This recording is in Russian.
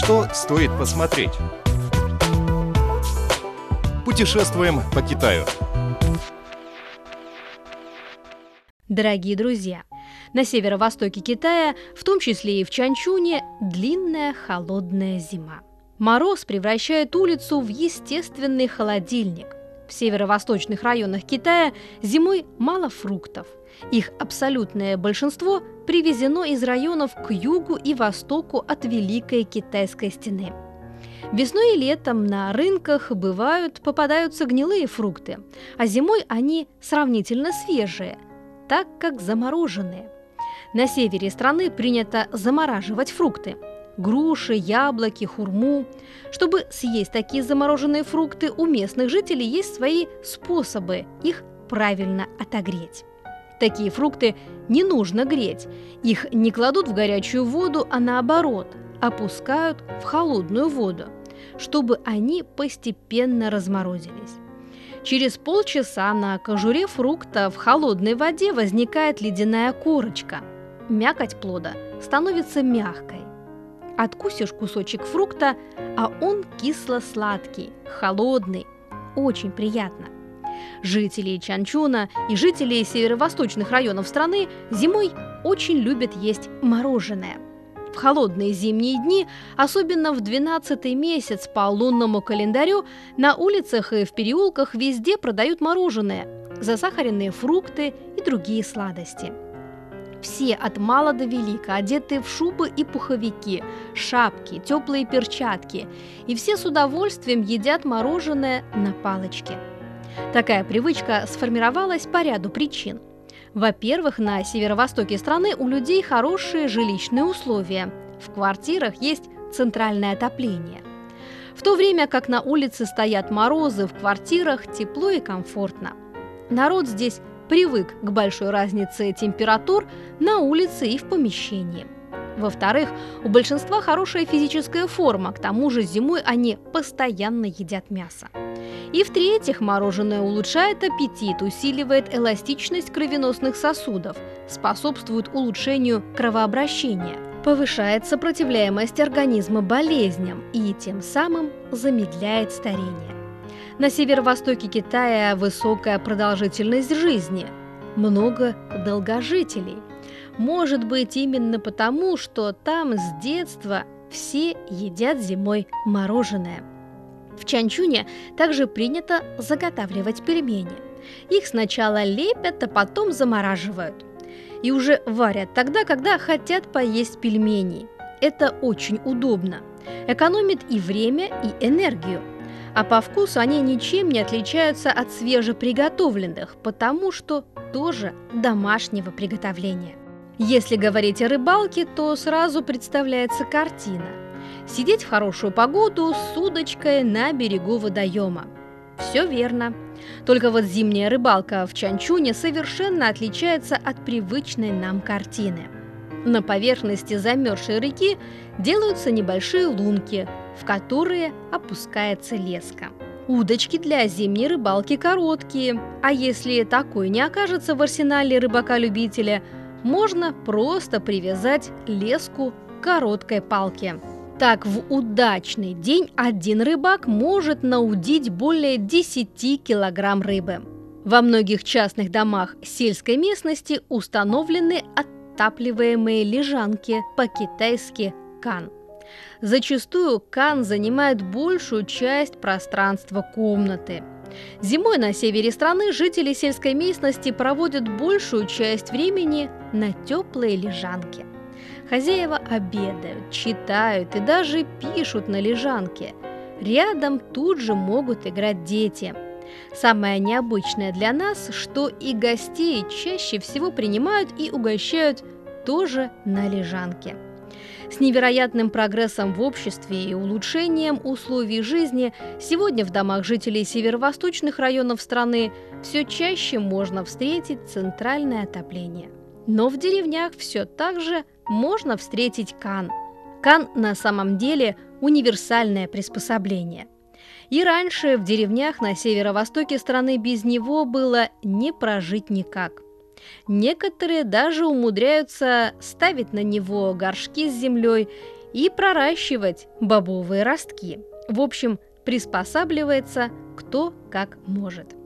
Что стоит посмотреть? Путешествуем по Китаю. Дорогие друзья, на северо-востоке Китая, в том числе и в Чанчуне, длинная холодная зима. Мороз превращает улицу в естественный холодильник. В северо-восточных районах Китая зимой мало фруктов. Их абсолютное большинство привезено из районов к югу и востоку от Великой Китайской стены. Весной и летом на рынках бывают, попадаются гнилые фрукты, а зимой они сравнительно свежие, так как замороженные. На севере страны принято замораживать фрукты – груши, яблоки, хурму. Чтобы съесть такие замороженные фрукты, у местных жителей есть свои способы их правильно отогреть. Такие фрукты не нужно греть. Их не кладут в горячую воду, а наоборот, опускают в холодную воду, чтобы они постепенно разморозились. Через полчаса на кожуре фрукта в холодной воде возникает ледяная корочка. Мякоть плода становится мягкой. Откусишь кусочек фрукта, а он кисло-сладкий, холодный, очень приятно. Жители Чанчуна и жители северо-восточных районов страны зимой очень любят есть мороженое. В холодные зимние дни, особенно в 12 месяц по лунному календарю, на улицах и в переулках везде продают мороженое, засахаренные фрукты и другие сладости. Все от мала до велика одеты в шубы и пуховики, шапки, теплые перчатки, и все с удовольствием едят мороженое на палочке – Такая привычка сформировалась по ряду причин. Во-первых, на северо-востоке страны у людей хорошие жилищные условия. В квартирах есть центральное отопление. В то время как на улице стоят морозы, в квартирах тепло и комфортно. Народ здесь привык к большой разнице температур на улице и в помещении. Во-вторых, у большинства хорошая физическая форма, к тому же зимой они постоянно едят мясо. И в-третьих, мороженое улучшает аппетит, усиливает эластичность кровеносных сосудов, способствует улучшению кровообращения, повышает сопротивляемость организма болезням и тем самым замедляет старение. На северо-востоке Китая высокая продолжительность жизни, много долгожителей. Может быть именно потому, что там с детства все едят зимой мороженое – в Чанчуне также принято заготавливать пельмени. Их сначала лепят, а потом замораживают. И уже варят тогда, когда хотят поесть пельмени. Это очень удобно. Экономит и время, и энергию. А по вкусу они ничем не отличаются от свежеприготовленных, потому что тоже домашнего приготовления. Если говорить о рыбалке, то сразу представляется картина – Сидеть в хорошую погоду с удочкой на берегу водоема. Все верно. Только вот зимняя рыбалка в Чанчуне совершенно отличается от привычной нам картины. На поверхности замерзшей реки делаются небольшие лунки, в которые опускается леска. Удочки для зимней рыбалки короткие, а если такой не окажется в арсенале рыбака-любителя, можно просто привязать леску к короткой палке. Так, в удачный день один рыбак может наудить более 10 килограмм рыбы. Во многих частных домах сельской местности установлены отапливаемые лежанки, по-китайски кан. Зачастую кан занимает большую часть пространства комнаты. Зимой на севере страны жители сельской местности проводят большую часть времени на теплые лежанки. Хозяева обедают, читают и даже пишут на лежанке. Рядом тут же могут играть дети. Самое необычное для нас, что и гостей чаще всего принимают и угощают тоже на лежанке. С невероятным прогрессом в обществе и улучшением условий жизни сегодня в домах жителей северо-восточных районов страны все чаще можно встретить центральное отопление. Но в деревнях все так же можно встретить кан. Кан на самом деле универсальное приспособление. И раньше в деревнях на северо-востоке страны без него было не прожить никак. Некоторые даже умудряются ставить на него горшки с землей и проращивать бобовые ростки. В общем, приспосабливается кто как может.